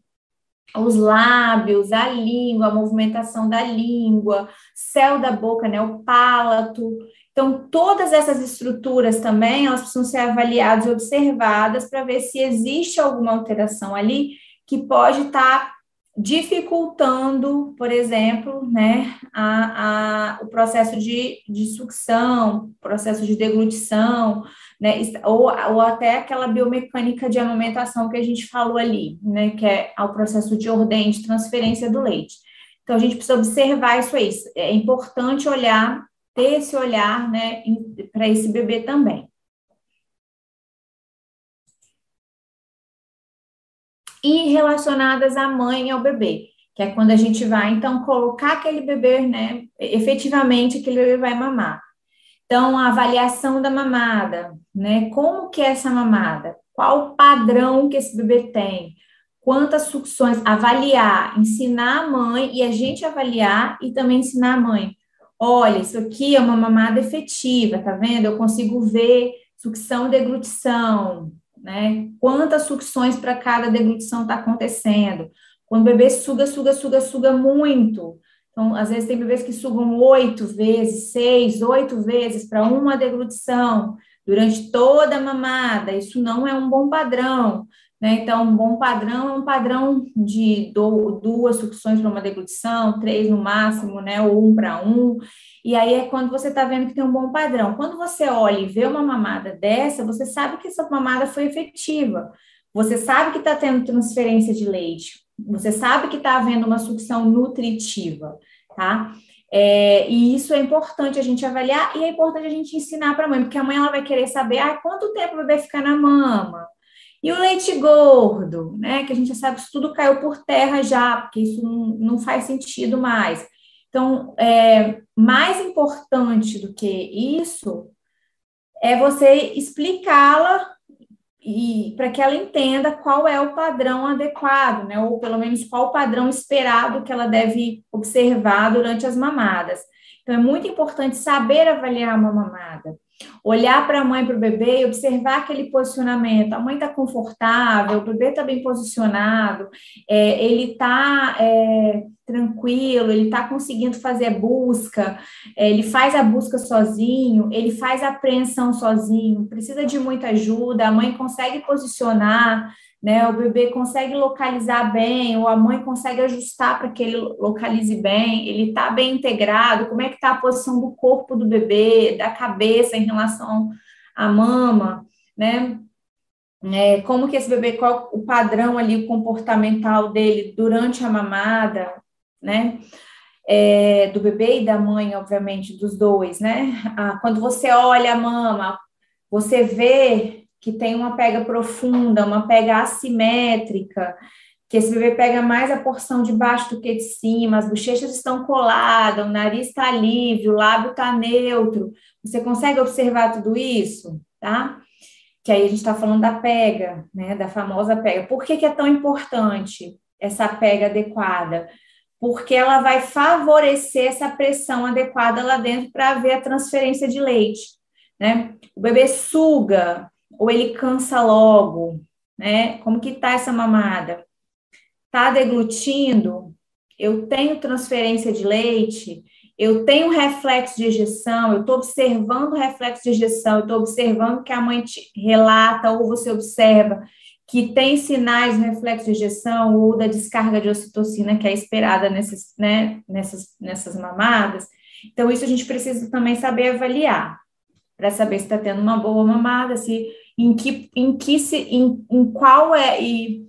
os lábios, a língua, a movimentação da língua, céu da boca, né? O palato. Então, todas essas estruturas também, elas precisam ser avaliadas e observadas para ver se existe alguma alteração ali que pode estar tá dificultando, por exemplo, né, a, a, o processo de, de sucção, processo de deglutição, né, ou, ou até aquela biomecânica de amamentação que a gente falou ali, né, que é o processo de ordem, de transferência do leite. Então, a gente precisa observar isso aí. É importante olhar ter esse olhar né, para esse bebê também. E relacionadas à mãe e ao bebê. que é quando a gente vai, então, colocar aquele bebê, né, efetivamente aquele bebê vai mamar. Então, a avaliação da mamada, né, como que é essa mamada? Qual o padrão que esse bebê tem? Quantas sucções? Avaliar, ensinar a mãe e a gente avaliar e também ensinar a mãe. Olha, isso aqui é uma mamada efetiva, tá vendo? Eu consigo ver sucção deglutição, né? Quantas sucções para cada deglutição está acontecendo? Quando o bebê suga, suga, suga, suga muito. Então, às vezes tem bebês que sugam oito vezes, seis, oito vezes para uma deglutição durante toda a mamada. Isso não é um bom padrão. Né? Então, um bom padrão é um padrão de duas sucções para uma deglutição, três no máximo, né? ou um para um. E aí é quando você está vendo que tem um bom padrão. Quando você olha e vê uma mamada dessa, você sabe que essa mamada foi efetiva. Você sabe que está tendo transferência de leite. Você sabe que está havendo uma sucção nutritiva, tá? É, e isso é importante a gente avaliar e é importante a gente ensinar para a mãe, porque a mãe ela vai querer saber ah, quanto tempo o bebê fica na mama. E o leite gordo, né? Que a gente já sabe que isso tudo caiu por terra já, porque isso não, não faz sentido mais. Então, é, mais importante do que isso é você explicá-la e para que ela entenda qual é o padrão adequado, né? Ou pelo menos qual o padrão esperado que ela deve observar durante as mamadas. Então é muito importante saber avaliar uma mamada. Olhar para a mãe para o bebê e observar aquele posicionamento. A mãe está confortável, o bebê está bem posicionado, é, ele está é, tranquilo, ele está conseguindo fazer a busca, é, ele faz a busca sozinho, ele faz a apreensão sozinho, precisa de muita ajuda, a mãe consegue posicionar, né? O bebê consegue localizar bem, ou a mãe consegue ajustar para que ele localize bem, ele está bem integrado, como é que está a posição do corpo do bebê, da cabeça em relação à mama, né? É, como que esse bebê, qual o padrão ali comportamental dele durante a mamada, né? É, do bebê e da mãe, obviamente, dos dois, né? Ah, quando você olha a mama, você vê que tem uma pega profunda, uma pega assimétrica, que esse bebê pega mais a porção de baixo do que de cima, as bochechas estão coladas, o nariz está livre, o lábio está neutro. Você consegue observar tudo isso, tá? Que aí a gente está falando da pega, né? Da famosa pega. Por que, que é tão importante essa pega adequada? Porque ela vai favorecer essa pressão adequada lá dentro para haver a transferência de leite, né? O bebê suga, ou ele cansa logo, né? Como que tá essa mamada? Tá deglutindo? Eu tenho transferência de leite? Eu tenho reflexo de ejeção? Eu estou observando o reflexo de ejeção? Eu estou observando que a mãe relata ou você observa que tem sinais do reflexo de ejeção ou da descarga de ocitocina que é esperada nessas, né, nessas, nessas mamadas. Então, isso a gente precisa também saber avaliar, para saber se está tendo uma boa mamada, se em que, em que se, em, em qual é, e,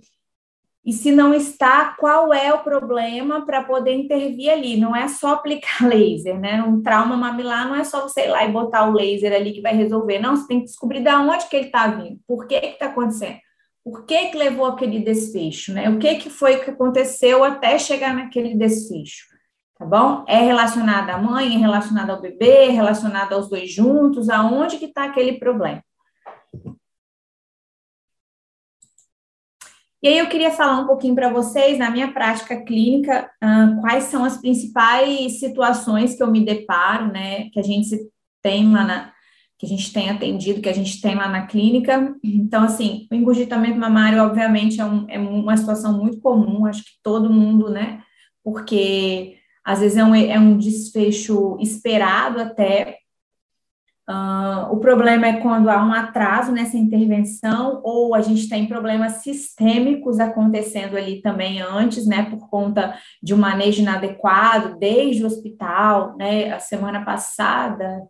e se não está, qual é o problema para poder intervir ali. Não é só aplicar (laughs) laser, né? Um trauma mamilar não é só você ir lá e botar o laser ali que vai resolver. Não, você tem que descobrir de onde que ele está vindo, por que que está acontecendo. Por que, que levou aquele desfecho, né? O que, que foi que aconteceu até chegar naquele desfecho, tá bom? É relacionado à mãe, é relacionado ao bebê, é relacionado aos dois juntos, aonde que está aquele problema? E aí eu queria falar um pouquinho para vocês, na minha prática clínica, uh, quais são as principais situações que eu me deparo, né, que a gente tem lá na, que a gente tem atendido, que a gente tem lá na clínica. Então, assim, o engurgitamento mamário, obviamente, é, um, é uma situação muito comum, acho que todo mundo, né, porque às vezes é um, é um desfecho esperado até, Uh, o problema é quando há um atraso nessa intervenção ou a gente tem problemas sistêmicos acontecendo ali também antes, né, por conta de um manejo inadequado desde o hospital, né, a semana passada,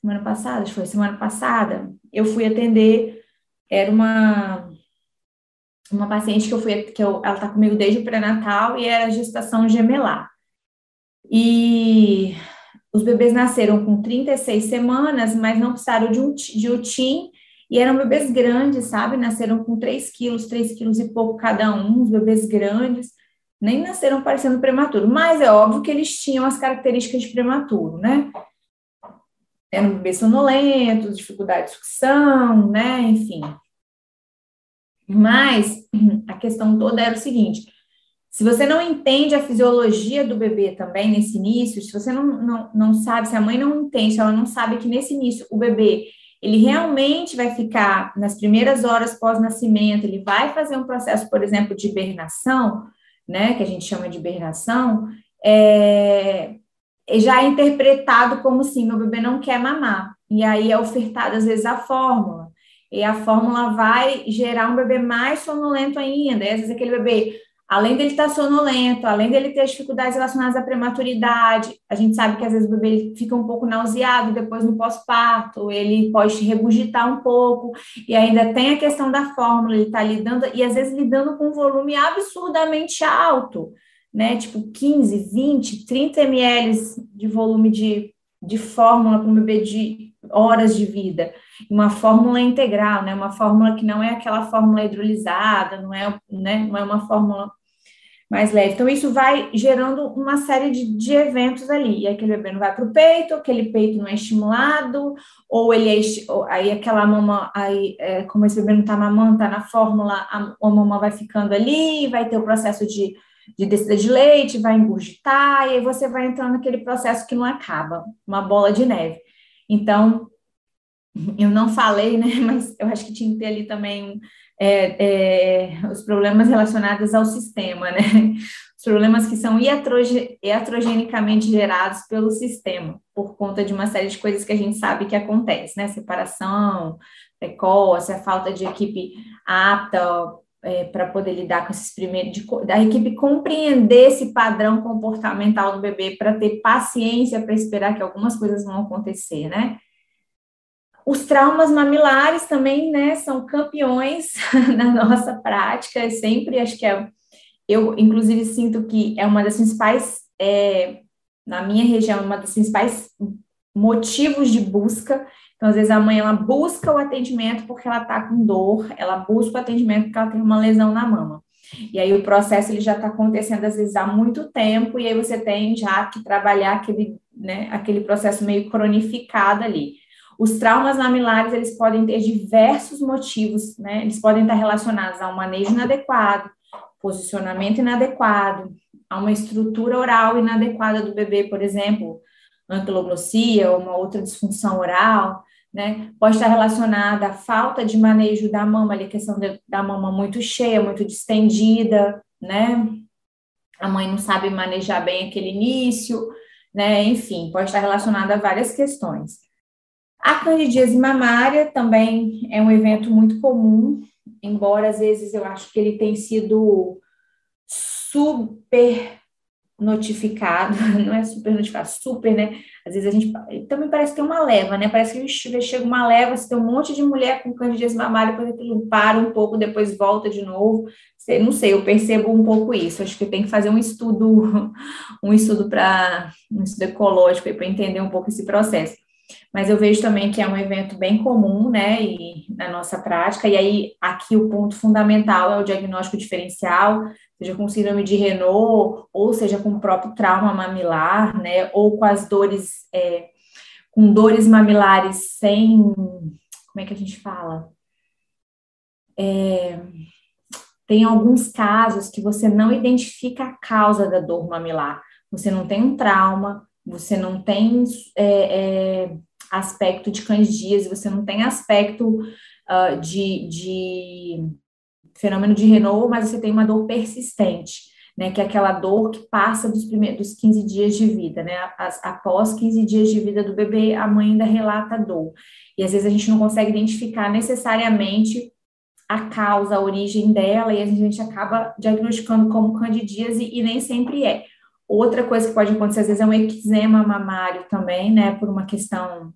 semana passada, foi semana passada, eu fui atender, era uma uma paciente que eu fui, que eu, ela tá comigo desde o pré-natal e era gestação gemelar. E os bebês nasceram com 36 semanas, mas não precisaram de um de UTIM e eram bebês grandes, sabe? Nasceram com 3 quilos, 3 quilos e pouco cada um, os bebês grandes. nem nasceram parecendo prematuro, mas é óbvio que eles tinham as características de prematuro, né? Eram bebês sonolentos, dificuldade de sucção, né? Enfim. Mas (clears throat) a questão toda era o seguinte: se você não entende a fisiologia do bebê também nesse início, se você não, não, não sabe, se a mãe não entende, se ela não sabe que nesse início o bebê ele realmente vai ficar nas primeiras horas pós-nascimento, ele vai fazer um processo, por exemplo, de hibernação, né, que a gente chama de hibernação, é, já é interpretado como assim, meu bebê não quer mamar, e aí é ofertada às vezes a fórmula, e a fórmula vai gerar um bebê mais sonolento ainda, e às vezes aquele bebê além dele estar sonolento, além dele ter dificuldades relacionadas à prematuridade, a gente sabe que às vezes o bebê fica um pouco nauseado depois no pós-parto, ele pode regurgitar um pouco, e ainda tem a questão da fórmula, ele está lidando, e às vezes lidando com um volume absurdamente alto, né? Tipo 15, 20, 30 ml de volume de, de fórmula para um bebê de horas de vida uma fórmula integral, né? Uma fórmula que não é aquela fórmula hidrolisada, não é, né? Não é uma fórmula mais leve. Então, isso vai gerando uma série de, de eventos ali. E aquele bebê não vai para o peito, aquele peito não é estimulado, ou ele é, ou, aí aquela mama, aí, é, como esse bebê não está mamando, está na fórmula, a, a mama vai ficando ali, vai ter o processo de, de descida de leite, vai engurgitar, e aí você vai entrando naquele processo que não acaba, uma bola de neve. Então, eu não falei, né, (laughs) mas eu acho que tinha que ter ali também é, é, os problemas relacionados ao sistema, né, os problemas que são iatrogenicamente gerados pelo sistema, por conta de uma série de coisas que a gente sabe que acontece, né, separação precoce, a falta de equipe apta é, para poder lidar com esses primeiros, de, da equipe compreender esse padrão comportamental do bebê, para ter paciência para esperar que algumas coisas vão acontecer, né, os traumas mamilares também, né, são campeões (laughs) na nossa prática, é sempre acho que é, eu inclusive sinto que é uma das principais, é, na minha região, uma das principais motivos de busca. Então, às vezes a mãe ela busca o atendimento porque ela está com dor, ela busca o atendimento porque ela tem uma lesão na mama. E aí o processo ele já está acontecendo às vezes há muito tempo e aí você tem já que trabalhar aquele, né, aquele processo meio cronificado ali. Os traumas mamilares, eles podem ter diversos motivos, né? Eles podem estar relacionados a um manejo inadequado, posicionamento inadequado, a uma estrutura oral inadequada do bebê, por exemplo, anquiloglossia ou uma outra disfunção oral, né? Pode estar relacionada à falta de manejo da mama, a questão de, da mama muito cheia, muito distendida, né? A mãe não sabe manejar bem aquele início, né? Enfim, pode estar relacionada a várias questões. A candidíase mamária também é um evento muito comum, embora às vezes eu acho que ele tem sido super notificado, (laughs) não é super notificado, super, né? Às vezes a gente também parece que tem uma leva, né? Parece que chega uma leva, você tem um monte de mulher com candidíase mamária, depois aquilo para um pouco, depois volta de novo. Não sei, eu percebo um pouco isso. Acho que tem que fazer um estudo, (laughs) um estudo para um estudo ecológico para entender um pouco esse processo mas eu vejo também que é um evento bem comum, né, e, na nossa prática, e aí aqui o ponto fundamental é o diagnóstico diferencial, seja com síndrome de Renault, ou seja com o próprio trauma mamilar, né, ou com as dores, é, com dores mamilares sem, como é que a gente fala? É, tem alguns casos que você não identifica a causa da dor mamilar, você não tem um trauma, você não tem é, é, aspecto de candidíase, você não tem aspecto uh, de, de fenômeno de Renault, mas você tem uma dor persistente, né, que é aquela dor que passa dos primeiros dos 15 dias de vida, né, após 15 dias de vida do bebê, a mãe ainda relata dor, e às vezes a gente não consegue identificar necessariamente a causa, a origem dela, e a gente acaba diagnosticando como candidíase, e nem sempre é. Outra coisa que pode acontecer, às vezes, é um eczema mamário também, né, por uma questão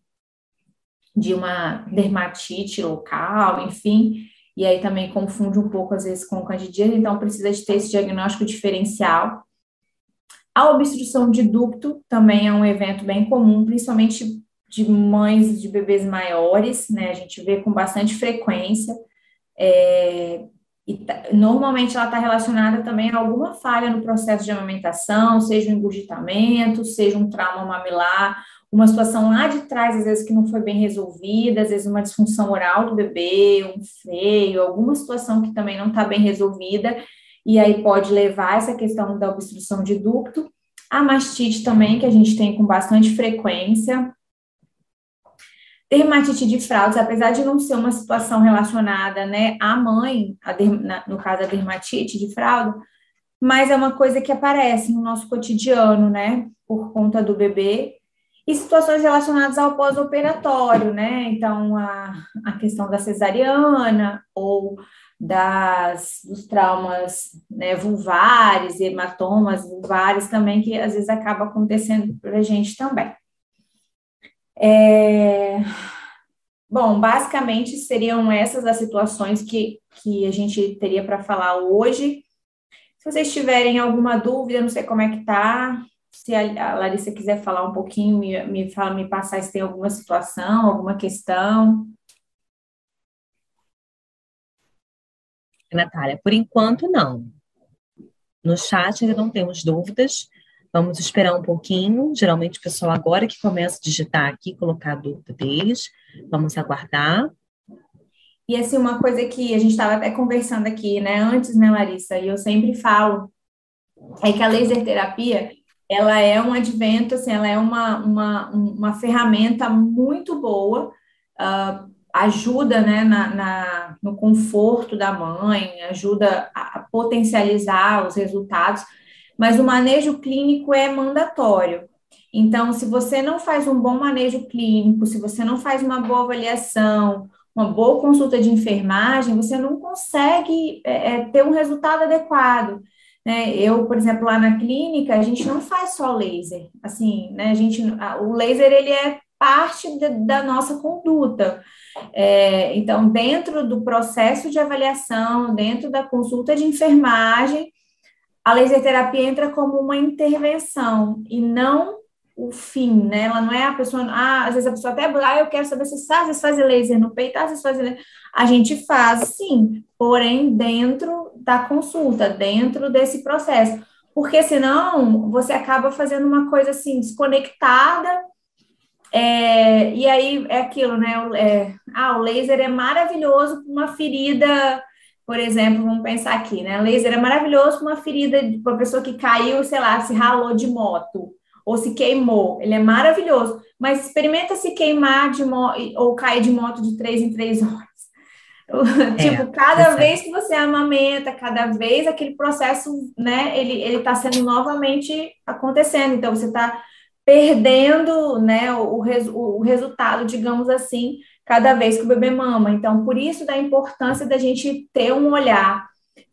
de uma dermatite local, enfim, e aí também confunde um pouco, às vezes, com candidíase, então precisa de ter esse diagnóstico diferencial. A obstrução de ducto também é um evento bem comum, principalmente de mães de bebês maiores, né, a gente vê com bastante frequência, é, e tá, normalmente ela está relacionada também a alguma falha no processo de amamentação, seja um engurgitamento, seja um trauma mamilar, uma situação lá de trás, às vezes, que não foi bem resolvida, às vezes uma disfunção oral do bebê, um freio, alguma situação que também não está bem resolvida, e aí pode levar essa questão da obstrução de ducto. A mastite também, que a gente tem com bastante frequência. Dermatite de fraldas, apesar de não ser uma situação relacionada né, à mãe, a no caso a dermatite de fralda, mas é uma coisa que aparece no nosso cotidiano, né, por conta do bebê, e situações relacionadas ao pós-operatório, né? Então, a, a questão da cesariana ou das, dos traumas né, vulvares, hematomas vulvares também, que às vezes acaba acontecendo para a gente também. É... Bom, basicamente seriam essas as situações que, que a gente teria para falar hoje. Se vocês tiverem alguma dúvida, não sei como é que tá, se a, Larissa quiser falar um pouquinho, me, me, fala, me passar se tem alguma situação, alguma questão. Natália, por enquanto não. No chat ainda não temos dúvidas. Vamos esperar um pouquinho. Geralmente o pessoal agora que começa a digitar aqui, colocar a dúvida deles. Vamos aguardar. E assim, uma coisa que a gente estava até conversando aqui, né, antes, né, Larissa, e eu sempre falo, é que a laser terapia, ela é um advento, assim, ela é uma, uma, uma ferramenta muito boa, uh, ajuda né, na, na, no conforto da mãe, ajuda a potencializar os resultados, mas o manejo clínico é mandatório. Então, se você não faz um bom manejo clínico, se você não faz uma boa avaliação, uma boa consulta de enfermagem, você não consegue é, é ter um resultado adequado. Né? Eu, por exemplo, lá na clínica, a gente não faz só laser, assim, né? A gente, o laser ele é parte de, da nossa conduta. É, então, dentro do processo de avaliação, dentro da consulta de enfermagem, a laser terapia entra como uma intervenção e não o fim, né? Ela não é a pessoa, ah, às vezes a pessoa até, ah, eu quero saber se vezes fazer laser no peito, às vezes fazer A gente faz, sim, porém dentro da consulta, dentro desse processo. Porque senão você acaba fazendo uma coisa assim, desconectada, é, e aí é aquilo, né? É, ah, o laser é maravilhoso para uma ferida, por exemplo, vamos pensar aqui, né? Laser é maravilhoso para uma ferida de uma pessoa que caiu, sei lá, se ralou de moto ou se queimou, ele é maravilhoso, mas experimenta se queimar de ou cair de moto de três em três (laughs) horas. É, tipo, cada vez que você amamenta, cada vez aquele processo, né, ele, ele tá sendo novamente acontecendo, então você está perdendo, né, o, o, o resultado, digamos assim, cada vez que o bebê mama. Então, por isso da importância da gente ter um olhar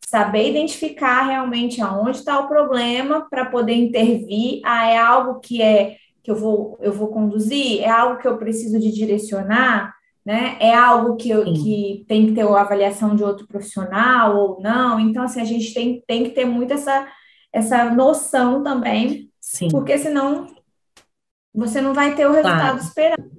saber identificar realmente aonde está o problema para poder intervir. Ah, é algo que é que eu vou eu vou conduzir, é algo que eu preciso de direcionar, né? É algo que, eu, que tem que ter a avaliação de outro profissional ou não. Então, assim, a gente tem, tem que ter muito essa, essa noção também, Sim. porque senão você não vai ter o resultado claro. esperado.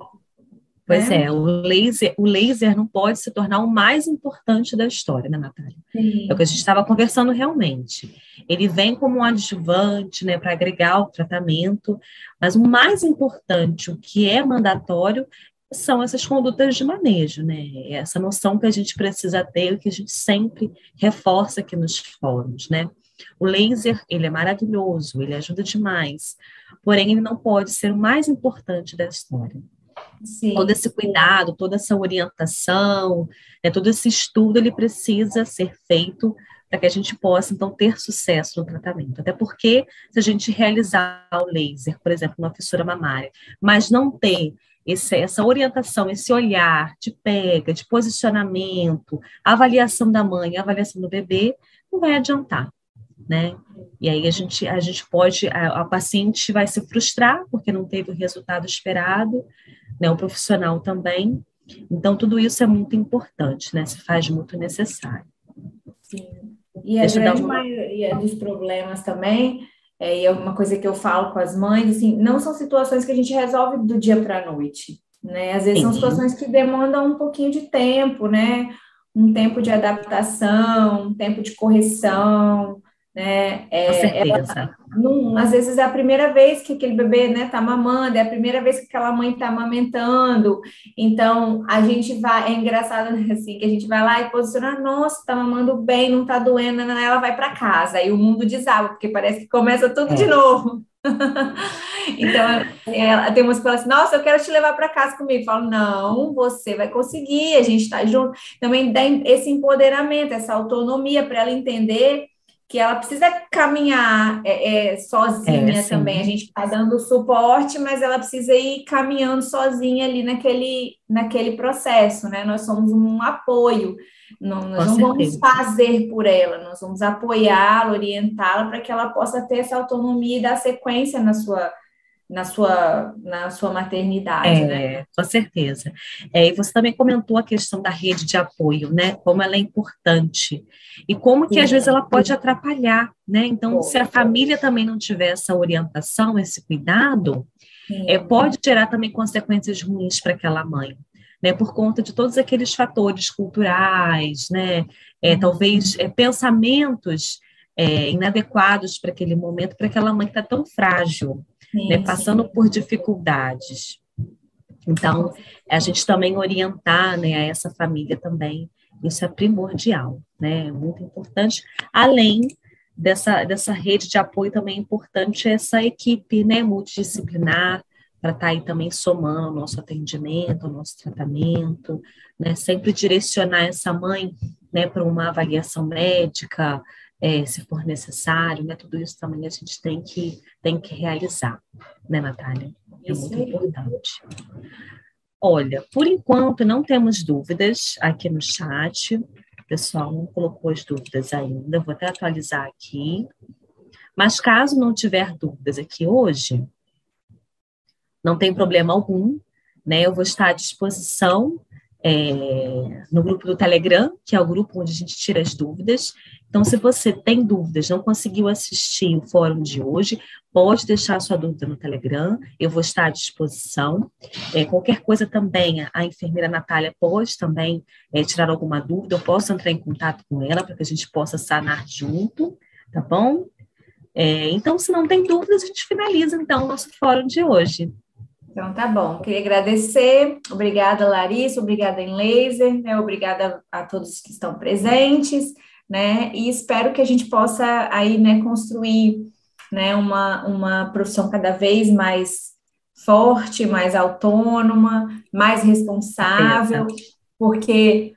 Pois é. é, o laser, o laser não pode se tornar o mais importante da história, né, Natália? Sim. É o que a gente estava conversando realmente. Ele vem como um adjuvante, né, para agregar o tratamento, mas o mais importante, o que é mandatório, são essas condutas de manejo, né? Essa noção que a gente precisa ter, que a gente sempre reforça aqui nos fóruns, né? O laser, ele é maravilhoso, ele ajuda demais, porém ele não pode ser o mais importante da história. Sim. Todo esse cuidado, toda essa orientação, né, todo esse estudo, ele precisa ser feito para que a gente possa, então, ter sucesso no tratamento. Até porque, se a gente realizar o laser, por exemplo, uma fissura mamária, mas não ter esse, essa orientação, esse olhar de pega, de posicionamento, avaliação da mãe, avaliação do bebê, não vai adiantar, né? E aí a gente, a gente pode, a, a paciente vai se frustrar porque não teve o resultado esperado, né, o profissional também. Então, tudo isso é muito importante, né? Se faz muito necessário. Sim. E a Deixa grande uma... maioria dos problemas também, é, e é uma coisa que eu falo com as mães, assim, não são situações que a gente resolve do dia para a noite, né? Às vezes Sim. são situações que demandam um pouquinho de tempo, né? um tempo de adaptação, um tempo de correção, né? É, certeza. Ela, não, às vezes é a primeira vez que aquele bebê né, tá mamando, é a primeira vez que aquela mãe está amamentando. Então, a gente vai, é engraçado né, assim, que a gente vai lá e posiciona, nossa, tá mamando bem, não tá doendo, ela vai para casa. Aí o mundo desaba, porque parece que começa tudo é. de novo. (laughs) então, ela, tem umas que falam assim, nossa, eu quero te levar para casa comigo. Eu falo, não, você vai conseguir, a gente está junto. Também dá esse empoderamento, essa autonomia para ela entender que ela precisa caminhar é, é, sozinha é, também. A gente está dando suporte, mas ela precisa ir caminhando sozinha ali naquele, naquele processo, né? Nós somos um apoio. Não, nós não vamos fazer por ela, nós vamos apoiá-la, orientá-la para que ela possa ter essa autonomia e dar sequência na sua na sua, na sua maternidade, é, né? Com certeza. É, e você também comentou a questão da rede de apoio, né? Como ela é importante. E como que às vezes ela pode atrapalhar, né? Então, se a família também não tiver essa orientação, esse cuidado, é, pode gerar também consequências ruins para aquela mãe. Né, por conta de todos aqueles fatores culturais, né, é, talvez é, pensamentos é, inadequados para aquele momento, para aquela mãe que está tão frágil né, passando por dificuldades. Então, a gente também orientar né, a essa família também, isso é primordial, né, é muito importante. Além dessa, dessa rede de apoio, também é importante essa equipe né, multidisciplinar, para estar tá aí também somando o nosso atendimento, o nosso tratamento, né, sempre direcionar essa mãe né, para uma avaliação médica, é, se for necessário, né? Tudo isso também a gente tem que, tem que realizar, né, Natália? É muito importante. Olha, por enquanto não temos dúvidas aqui no chat. O pessoal não colocou as dúvidas ainda. Vou até atualizar aqui. Mas caso não tiver dúvidas aqui hoje, não tem problema algum, né? Eu vou estar à disposição é, no grupo do Telegram, que é o grupo onde a gente tira as dúvidas. Então, se você tem dúvidas, não conseguiu assistir o fórum de hoje, pode deixar sua dúvida no Telegram, eu vou estar à disposição. É, qualquer coisa também, a enfermeira Natália pode também é, tirar alguma dúvida, eu posso entrar em contato com ela para que a gente possa sanar junto, tá bom? É, então, se não tem dúvidas, a gente finaliza então o nosso fórum de hoje. Então, tá bom. Queria agradecer. Obrigada, Larissa. Obrigada, em laser. Né? Obrigada a todos que estão presentes né? E espero que a gente possa aí, né, construir, né, uma, uma profissão cada vez mais forte, mais autônoma, mais responsável, porque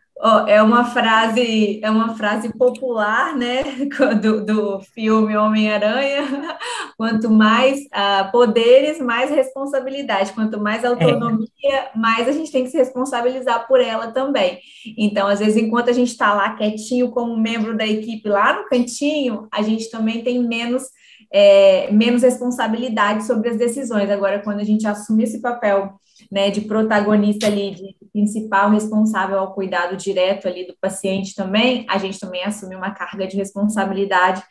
é uma frase, é uma frase popular, né, (laughs) do, do filme Homem-Aranha. (laughs) Quanto mais uh, poderes, mais responsabilidade. Quanto mais autonomia, é. mais a gente tem que se responsabilizar por ela também. Então, às vezes, enquanto a gente está lá quietinho como membro da equipe lá no cantinho, a gente também tem menos é, menos responsabilidade sobre as decisões. Agora, quando a gente assume esse papel né, de protagonista ali, de principal responsável ao cuidado direto ali do paciente também, a gente também assume uma carga de responsabilidade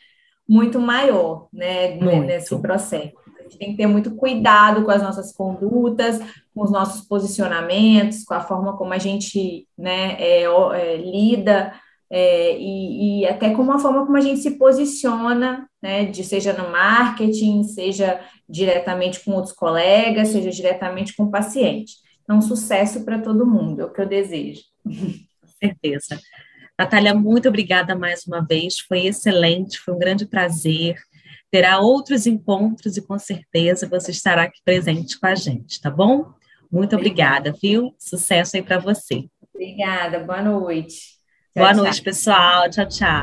muito maior, né, muito. nesse processo. A gente tem que ter muito cuidado com as nossas condutas, com os nossos posicionamentos, com a forma como a gente, né, é, é, lida é, e, e, até com a forma como a gente se posiciona, né, de, seja no marketing, seja diretamente com outros colegas, seja diretamente com o paciente. Então, sucesso para todo mundo, é o que eu desejo. Com certeza. Natália, muito obrigada mais uma vez, foi excelente, foi um grande prazer. Terá outros encontros e com certeza você estará aqui presente com a gente, tá bom? Muito obrigada, viu? Sucesso aí para você. Obrigada, boa noite. Tchau, Boa tchau. noite, pessoal. Tchau, tchau.